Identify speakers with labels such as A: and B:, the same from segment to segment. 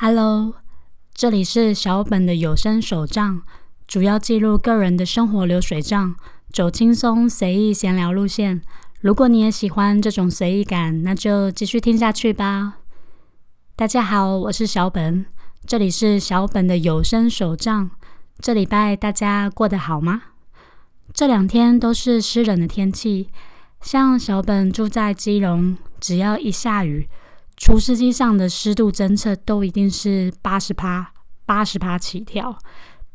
A: Hello，这里是小本的有声手账，主要记录个人的生活流水账，走轻松随意闲聊路线。如果你也喜欢这种随意感，那就继续听下去吧。大家好，我是小本，这里是小本的有声手账。这礼拜大家过得好吗？这两天都是湿冷的天气，像小本住在基隆，只要一下雨。除湿机上的湿度侦测都一定是八十帕、八十帕起跳，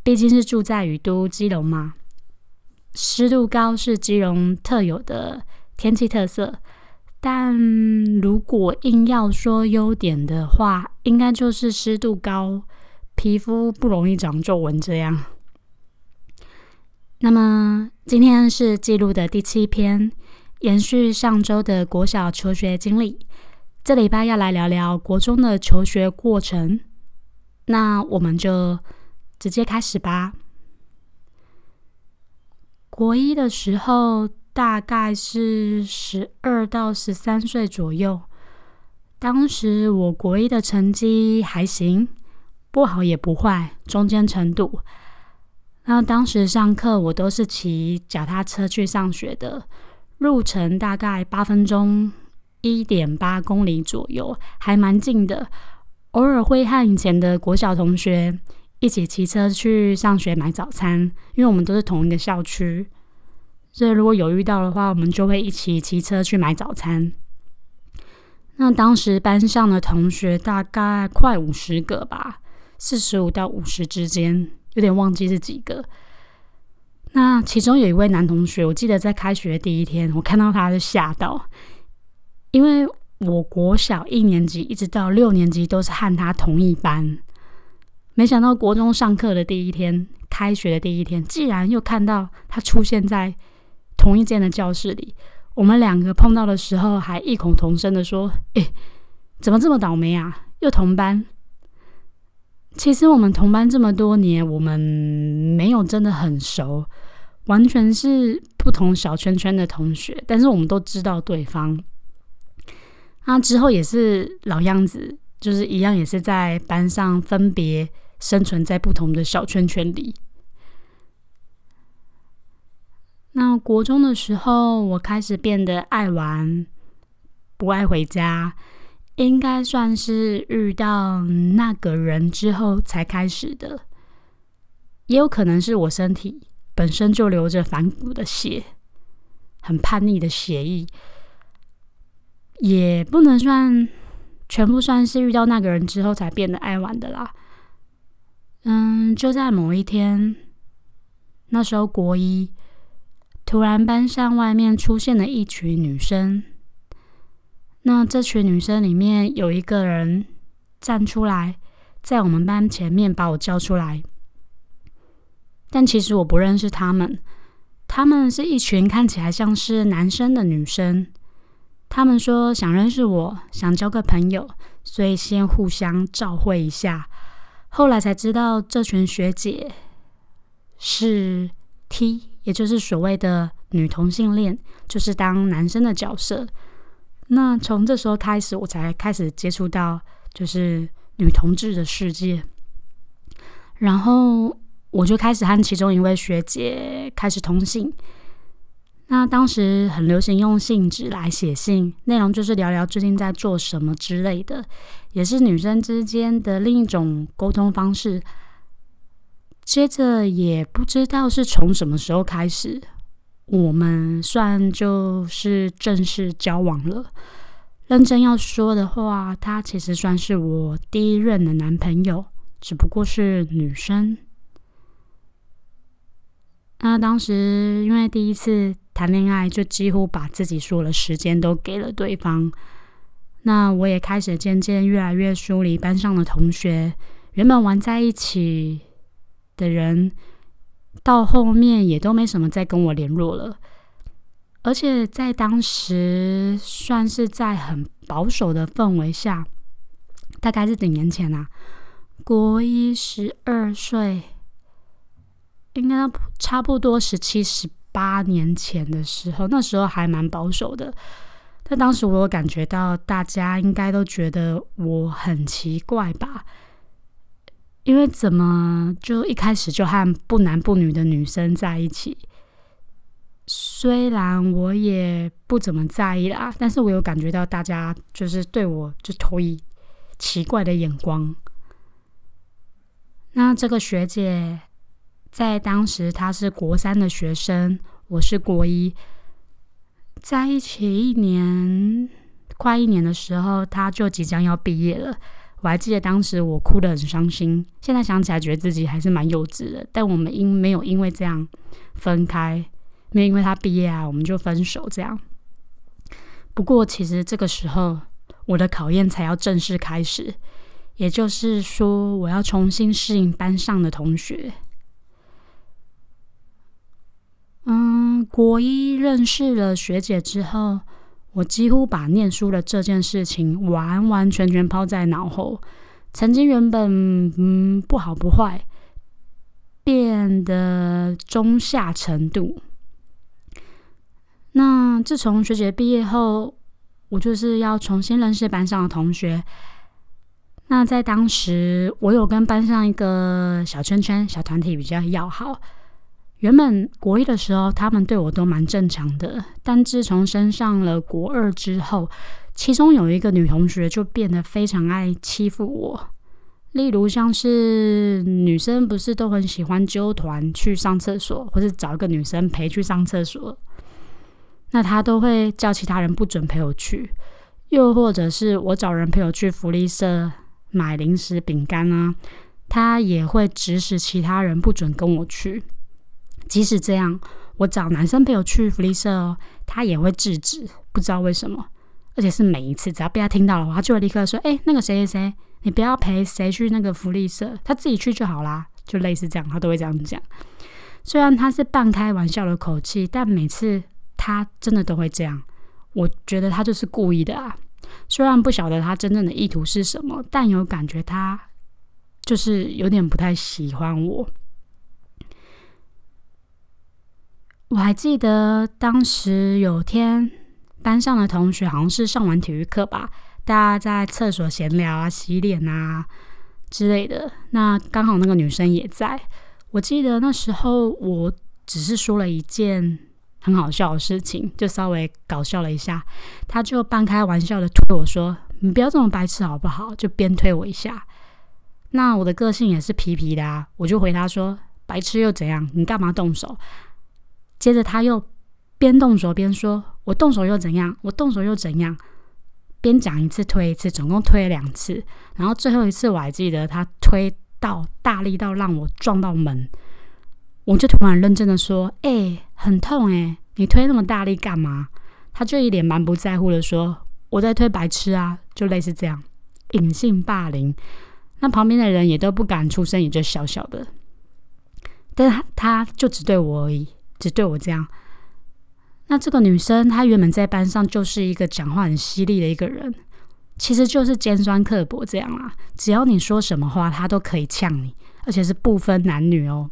A: 毕竟是住在雨都基隆嘛，湿度高是基隆特有的天气特色。但如果硬要说优点的话，应该就是湿度高，皮肤不容易长皱纹这样。那么今天是记录的第七篇，延续上周的国小求学经历。这礼拜要来聊聊国中的求学过程，那我们就直接开始吧。国一的时候，大概是十二到十三岁左右。当时我国一的成绩还行，不好也不坏，中间程度。那当时上课我都是骑脚踏车去上学的，路程大概八分钟。一点八公里左右，还蛮近的。偶尔会和以前的国小同学一起骑车去上学买早餐，因为我们都是同一个校区，所以如果有遇到的话，我们就会一起骑车去买早餐。那当时班上的同学大概快五十个吧，四十五到五十之间，有点忘记是几个。那其中有一位男同学，我记得在开学第一天，我看到他就吓到。因为我国小一年级一直到六年级都是和他同一班，没想到国中上课的第一天，开学的第一天，竟然又看到他出现在同一间的教室里。我们两个碰到的时候，还异口同声的说：“哎，怎么这么倒霉啊？又同班。”其实我们同班这么多年，我们没有真的很熟，完全是不同小圈圈的同学，但是我们都知道对方。那之后也是老样子，就是一样，也是在班上分别生存在不同的小圈圈里。那国中的时候，我开始变得爱玩，不爱回家，应该算是遇到那个人之后才开始的。也有可能是我身体本身就流着反骨的血，很叛逆的血意。也不能算全部算是遇到那个人之后才变得爱玩的啦。嗯，就在某一天，那时候国一，突然班上外面出现了一群女生。那这群女生里面有一个人站出来，在我们班前面把我叫出来，但其实我不认识他们，他们是一群看起来像是男生的女生。他们说想认识我，想交个朋友，所以先互相照会一下。后来才知道，这群学姐是 T，也就是所谓的女同性恋，就是当男生的角色。那从这时候开始，我才开始接触到就是女同志的世界。然后我就开始和其中一位学姐开始通信。那当时很流行用信纸来写信，内容就是聊聊最近在做什么之类的，也是女生之间的另一种沟通方式。接着也不知道是从什么时候开始，我们算就是正式交往了。认真要说的话，他其实算是我第一任的男朋友，只不过是女生。那当时因为第一次。谈恋爱就几乎把自己所有的时间都给了对方，那我也开始渐渐越来越疏离班上的同学，原本玩在一起的人，到后面也都没什么再跟我联络了。而且在当时算是在很保守的氛围下，大概是几年前啊，国一十二岁，应该差不多十七十。八年前的时候，那时候还蛮保守的，但当时我有感觉到大家应该都觉得我很奇怪吧，因为怎么就一开始就和不男不女的女生在一起？虽然我也不怎么在意啦，但是我有感觉到大家就是对我就投以奇怪的眼光。那这个学姐在当时他是国三的学生，我是国一，在一起一年快一年的时候，他就即将要毕业了。我还记得当时我哭得很伤心，现在想起来觉得自己还是蛮幼稚的。但我们因没有因为这样分开。没有因为他毕业啊，我们就分手这样。不过其实这个时候，我的考验才要正式开始，也就是说，我要重新适应班上的同学。嗯，国一认识了学姐之后，我几乎把念书的这件事情完完全全抛在脑后。曾经原本嗯不好不坏，变得中下程度。那自从学姐毕业后，我就是要重新认识班上的同学。那在当时，我有跟班上一个小圈圈、小团体比较要好。原本国一的时候，他们对我都蛮正常的，但自从升上了国二之后，其中有一个女同学就变得非常爱欺负我。例如，像是女生不是都很喜欢揪团去上厕所，或是找一个女生陪去上厕所。那她都会叫其他人不准陪我去，又或者是我找人陪我去福利社买零食饼干啊，她也会指使其他人不准跟我去。即使这样，我找男生朋友去福利社哦，他也会制止，不知道为什么，而且是每一次只要被他听到的话，他就会立刻说：“哎，那个谁谁谁，你不要陪谁去那个福利社，他自己去就好啦。”就类似这样，他都会这样讲。虽然他是半开玩笑的口气，但每次。他真的都会这样，我觉得他就是故意的啊。虽然不晓得他真正的意图是什么，但有感觉他就是有点不太喜欢我。我还记得当时有天班上的同学好像是上完体育课吧，大家在厕所闲聊啊、洗脸啊之类的。那刚好那个女生也在。我记得那时候我只是说了一件。很好笑的事情，就稍微搞笑了一下，她就半开玩笑的推我说：“你不要这么白痴好不好？”就边推我一下。那我的个性也是皮皮的啊，我就回他说：“白痴又怎样？你干嘛动手？”接着他又边动手边说：“我动手又怎样？我动手又怎样？”边讲一次推一次，总共推了两次。然后最后一次我还记得他推到大力到让我撞到门。我就突然认真的说：“哎，很痛哎，你推那么大力干嘛？”他就一脸蛮不在乎的说：“我在推白痴啊，就类似这样，隐性霸凌。”那旁边的人也都不敢出声，也就小小的。但是他他就只对我而已，只对我这样。那这个女生她原本在班上就是一个讲话很犀利的一个人，其实就是尖酸刻薄这样啊。只要你说什么话，她都可以呛你，而且是不分男女哦。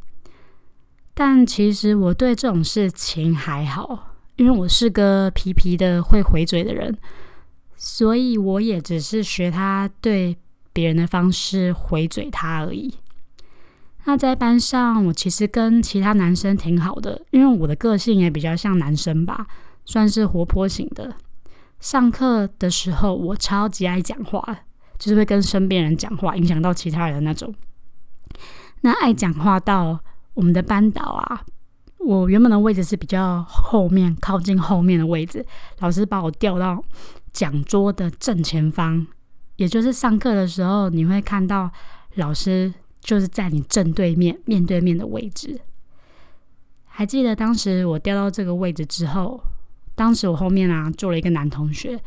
A: 但其实我对这种事情还好，因为我是个皮皮的会回嘴的人，所以我也只是学他对别人的方式回嘴他而已。那在班上，我其实跟其他男生挺好的，因为我的个性也比较像男生吧，算是活泼型的。上课的时候，我超级爱讲话，就是会跟身边人讲话，影响到其他人那种。那爱讲话到。我们的班导啊，我原本的位置是比较后面，靠近后面的位置。老师把我调到讲桌的正前方，也就是上课的时候，你会看到老师就是在你正对面、面对面的位置。还记得当时我调到这个位置之后，当时我后面啊坐了一个男同学，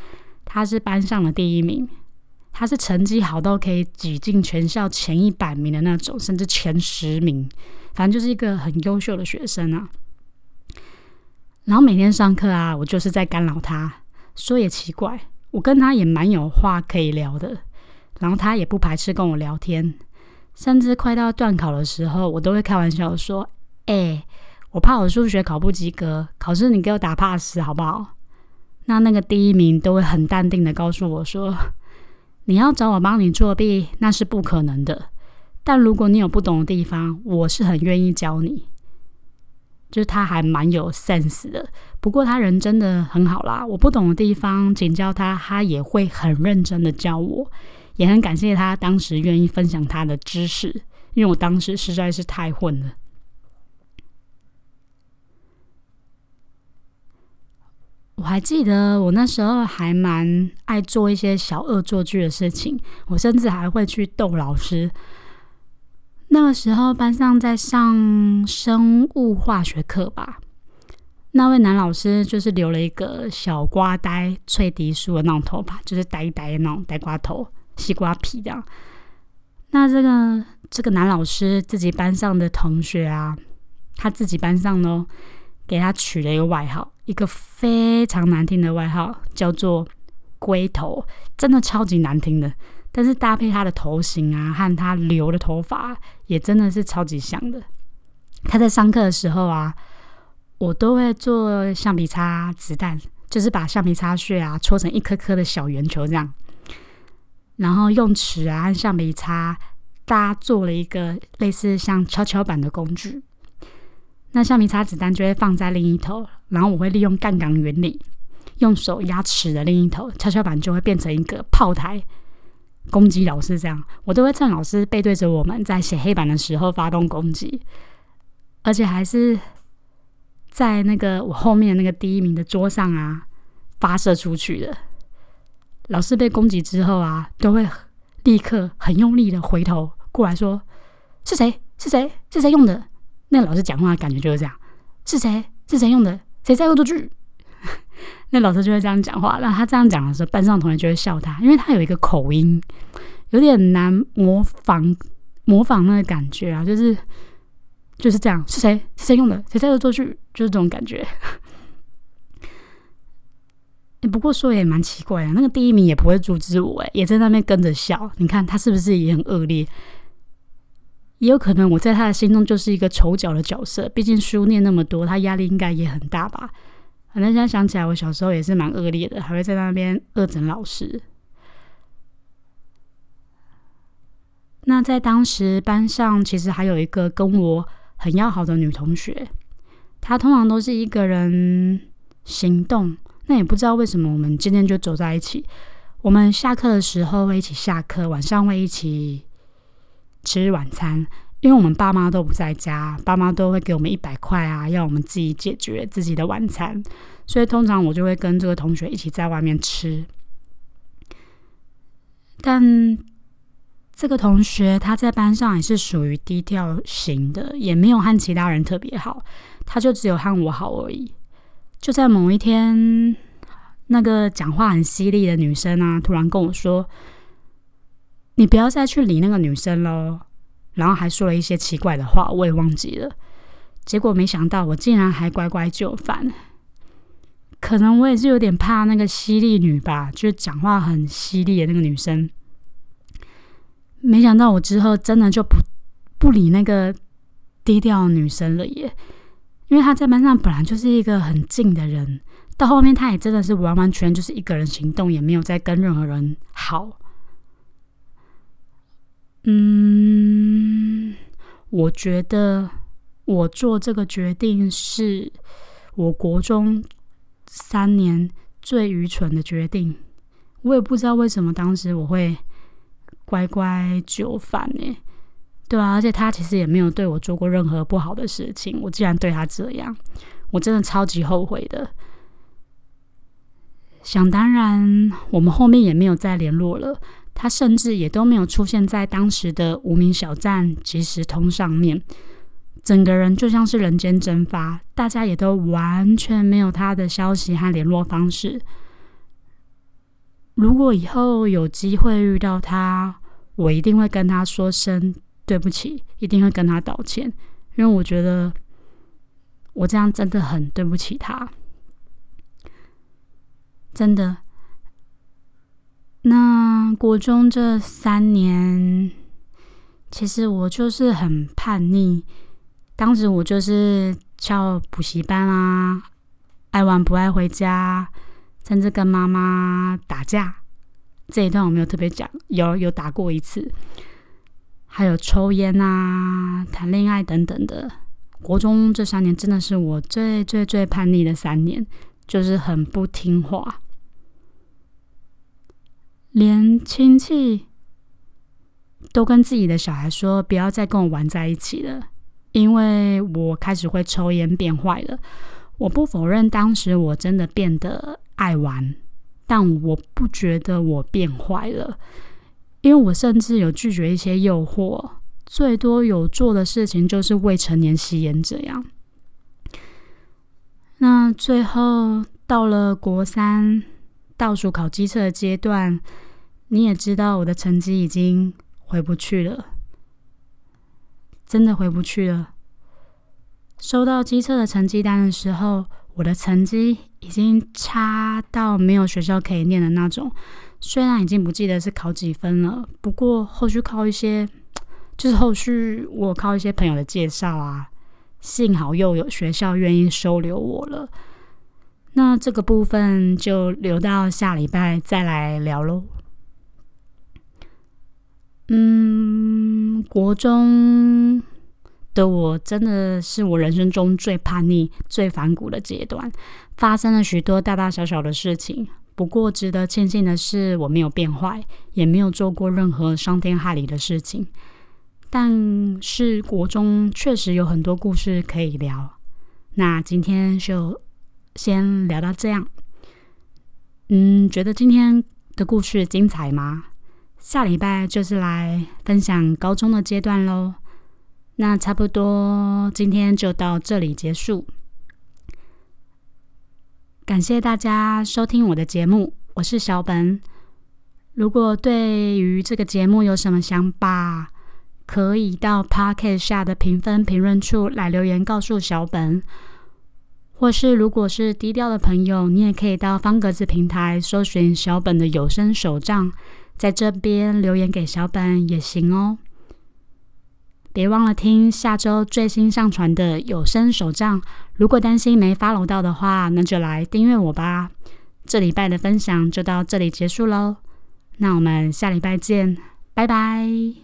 A: 他是班上的第一名，他是成绩好到可以挤进全校前一百名的那种，甚至前十名。反正就是一个很优秀的学生啊，然后每天上课啊，我就是在干扰他。说也奇怪，我跟他也蛮有话可以聊的，然后他也不排斥跟我聊天，甚至快到断考的时候，我都会开玩笑说：“哎，我怕我数学考不及格，考试你给我打 pass 好不好？”那那个第一名都会很淡定的告诉我说：“你要找我帮你作弊，那是不可能的。”但如果你有不懂的地方，我是很愿意教你。就是他还蛮有 sense 的，不过他人真的很好啦。我不懂的地方请教他，他也会很认真的教我，也很感谢他当时愿意分享他的知识，因为我当时实在是太混了。我还记得我那时候还蛮爱做一些小恶作剧的事情，我甚至还会去逗老师。那个时候班上在上生物化学课吧，那位男老师就是留了一个小瓜呆、翠笛树的那种头发，就是呆呆的那种呆瓜头、西瓜皮这样。那这个这个男老师自己班上的同学啊，他自己班上呢，给他取了一个外号，一个非常难听的外号，叫做“龟头”，真的超级难听的。但是搭配他的头型啊，和他留的头发，也真的是超级像的。他在上课的时候啊，我都会做橡皮擦子弹，就是把橡皮擦屑啊搓成一颗颗的小圆球这样，然后用尺啊橡皮擦搭做了一个类似像跷跷板的工具。那橡皮擦子弹就会放在另一头，然后我会利用杠杆原理，用手压尺的另一头，跷跷板就会变成一个炮台。攻击老师这样，我都会趁老师背对着我们在写黑板的时候发动攻击，而且还是在那个我后面那个第一名的桌上啊发射出去的。老师被攻击之后啊，都会立刻很用力的回头过来说：“是谁？是谁？是谁用的？”那老师讲话的感觉就是这样：“是谁？是谁用的？谁在恶作剧？” 那老师就会这样讲话，那他这样讲的时候，班上同学就会笑他，因为他有一个口音，有点难模仿，模仿那个感觉啊，就是就是这样，是谁是谁用的，谁在恶作剧，就是这种感觉。不过说也蛮奇怪啊，那个第一名也不会阻止我，哎，也在那边跟着笑。你看他是不是也很恶劣？也有可能我在他的心中就是一个丑角的角色，毕竟书念那么多，他压力应该也很大吧。反正现在想起来，我小时候也是蛮恶劣的，还会在那边恶整老师。那在当时班上，其实还有一个跟我很要好的女同学，她通常都是一个人行动。那也不知道为什么，我们今天就走在一起。我们下课的时候会一起下课，晚上会一起吃晚餐。因为我们爸妈都不在家，爸妈都会给我们一百块啊，要我们自己解决自己的晚餐，所以通常我就会跟这个同学一起在外面吃。但这个同学他在班上也是属于低调型的，也没有和其他人特别好，他就只有和我好而已。就在某一天，那个讲话很犀利的女生啊，突然跟我说：“你不要再去理那个女生喽。”然后还说了一些奇怪的话，我也忘记了。结果没想到，我竟然还乖乖就范。可能我也是有点怕那个犀利女吧，就是讲话很犀利的那个女生。没想到我之后真的就不不理那个低调女生了耶，因为他在班上本来就是一个很静的人，到后面他也真的是完完全就是一个人行动，也没有再跟任何人好。嗯，我觉得我做这个决定是我国中三年最愚蠢的决定。我也不知道为什么当时我会乖乖就范呢？对啊，而且他其实也没有对我做过任何不好的事情，我竟然对他这样，我真的超级后悔的。想当然，我们后面也没有再联络了。他甚至也都没有出现在当时的无名小站即时通上面，整个人就像是人间蒸发，大家也都完全没有他的消息和联络方式。如果以后有机会遇到他，我一定会跟他说声对不起，一定会跟他道歉，因为我觉得我这样真的很对不起他，真的。那国中这三年，其实我就是很叛逆。当时我就是翘补习班啊，爱玩不爱回家，甚至跟妈妈打架。这一段我没有特别讲，有有打过一次。还有抽烟啊、谈恋爱等等的。国中这三年真的是我最最最叛逆的三年，就是很不听话，连亲戚都跟自己的小孩说不要再跟我玩在一起了，因为我开始会抽烟变坏了。我不否认当时我真的变得爱玩，但我不觉得我变坏了，因为我甚至有拒绝一些诱惑。最多有做的事情就是未成年吸烟这样。那最后到了国三倒数考机测的阶段，你也知道我的成绩已经回不去了，真的回不去了。收到机测的成绩单的时候，我的成绩已经差到没有学校可以念的那种。虽然已经不记得是考几分了，不过后续靠一些。就是后续我靠一些朋友的介绍啊，幸好又有学校愿意收留我了。那这个部分就留到下礼拜再来聊喽。嗯，国中的我真的是我人生中最叛逆、最反骨的阶段，发生了许多大大小小的事情。不过值得庆幸的是，我没有变坏，也没有做过任何伤天害理的事情。但是国中确实有很多故事可以聊，那今天就先聊到这样。嗯，觉得今天的故事精彩吗？下礼拜就是来分享高中的阶段喽。那差不多今天就到这里结束，感谢大家收听我的节目，我是小本。如果对于这个节目有什么想法，可以到 Pocket 下的评分评论处来留言告诉小本，或是如果是低调的朋友，你也可以到方格子平台搜寻小本的有声手账，在这边留言给小本也行哦。别忘了听下周最新上传的有声手账。如果担心没 follow 到的话，那就来订阅我吧。这礼拜的分享就到这里结束喽，那我们下礼拜见，拜拜。